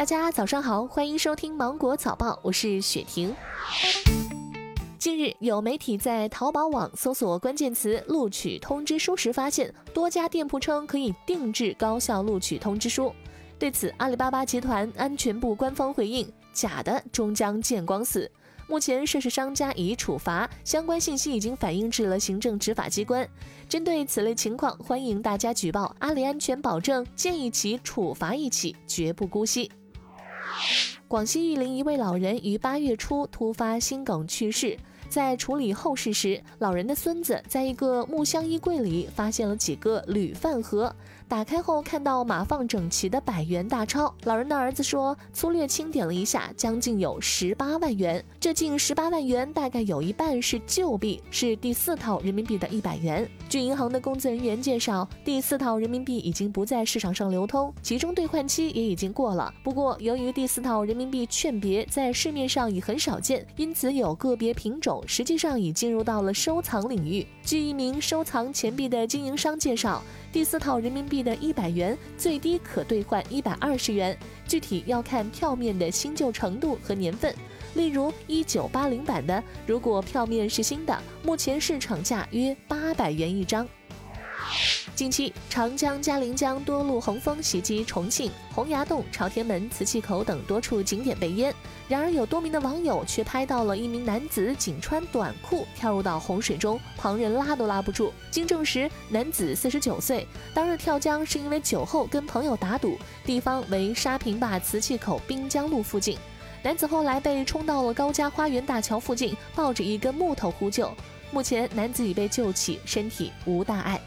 大家早上好，欢迎收听芒果早报，我是雪婷。近日，有媒体在淘宝网搜索关键词“录取通知书”时，发现多家店铺称可以定制高校录取通知书。对此，阿里巴巴集团安全部官方回应：“假的终将见光死。”目前涉事商家已处罚，相关信息已经反映至了行政执法机关。针对此类情况，欢迎大家举报，阿里安全保证见一起处罚一起，绝不姑息。广西玉林一位老人于八月初突发心梗去世。在处理后事时，老人的孙子在一个木箱衣柜里发现了几个铝饭盒，打开后看到码放整齐的百元大钞。老人的儿子说，粗略清点了一下，将近有十八万元。这近十八万元大概有一半是旧币，是第四套人民币的一百元。据银行的工作人员介绍，第四套人民币已经不在市场上流通，集中兑换期也已经过了。不过，由于第四套人民币券别在市面上已很少见，因此有个别品种。实际上已进入到了收藏领域。据一名收藏钱币的经营商介绍，第四套人民币的一百元最低可兑换一百二十元，具体要看票面的新旧程度和年份。例如一九八零版的，如果票面是新的，目前市场价约八百元一张。近期，长江、嘉陵江多路洪峰袭击重庆、洪崖洞、朝天门、磁器口等多处景点被淹。然而，有多名的网友却拍到了一名男子仅穿短裤跳入到洪水中，旁人拉都拉不住。经证实，男子四十九岁，当日跳江是因为酒后跟朋友打赌，地方为沙坪坝磁器口滨江路附近。男子后来被冲到了高家花园大桥附近，抱着一根木头呼救。目前，男子已被救起，身体无大碍。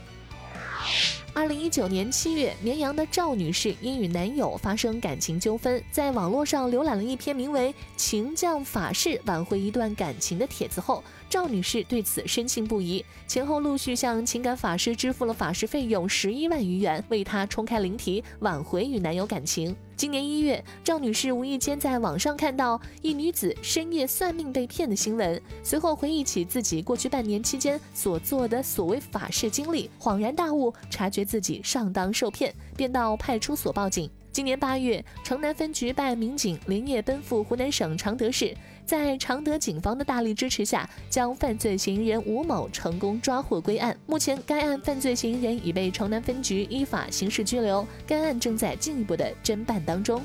二零一九年七月，绵阳的赵女士因与男友发生感情纠纷，在网络上浏览了一篇名为《情降法式挽回一段感情》的帖子后，赵女士对此深信不疑，前后陆续向情感法师支付了法事费用十一万余元，为她冲开灵体，挽回与男友感情。今年一月，赵女士无意间在网上看到一女子深夜算命被骗的新闻，随后回忆起自己过去半年期间所做的所谓法事经历，恍然大悟，察觉自己上当受骗，便到派出所报警。今年八月，城南分局办案民警连夜奔赴湖南省常德市，在常德警方的大力支持下，将犯罪嫌疑人吴某成功抓获归案。目前，该案犯罪嫌疑人已被城南分局依法刑事拘留，该案正在进一步的侦办当中。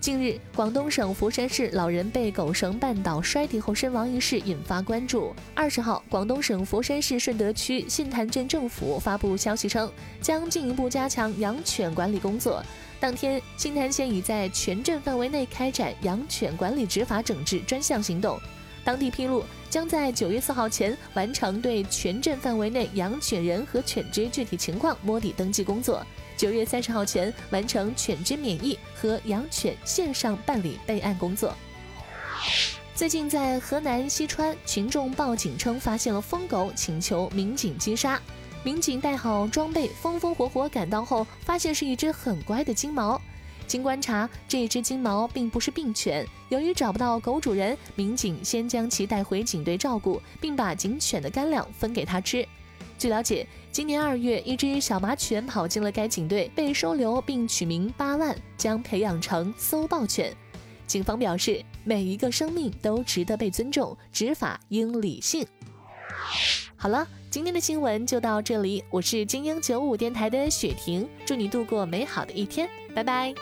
近日，广东省佛山市老人被狗绳绊倒摔地后身亡一事引发关注。二十号，广东省佛山市顺德区信坛镇政府发布消息称，将进一步加强养犬管理工作。当天，信坛县已在全镇范围内开展养犬管理执法整治专项行动。当地披露，将在九月四号前完成对全镇范围内养犬人和犬只具体情况摸底登记工作。九月三十号前完成犬只免疫和养犬线上办理备案工作。最近在河南西川，群众报警称发现了疯狗，请求民警击杀。民警带好装备，风风火火赶到后，发现是一只很乖的金毛。经观察，这只金毛并不是病犬。由于找不到狗主人，民警先将其带回警队照顾，并把警犬的干粮分给它吃。据了解，今年二月，一只小麻犬跑进了该警队，被收留并取名八万，将培养成搜爆犬。警方表示，每一个生命都值得被尊重，执法应理性。好了，今天的新闻就到这里，我是精英九五电台的雪婷，祝你度过美好的一天，拜拜。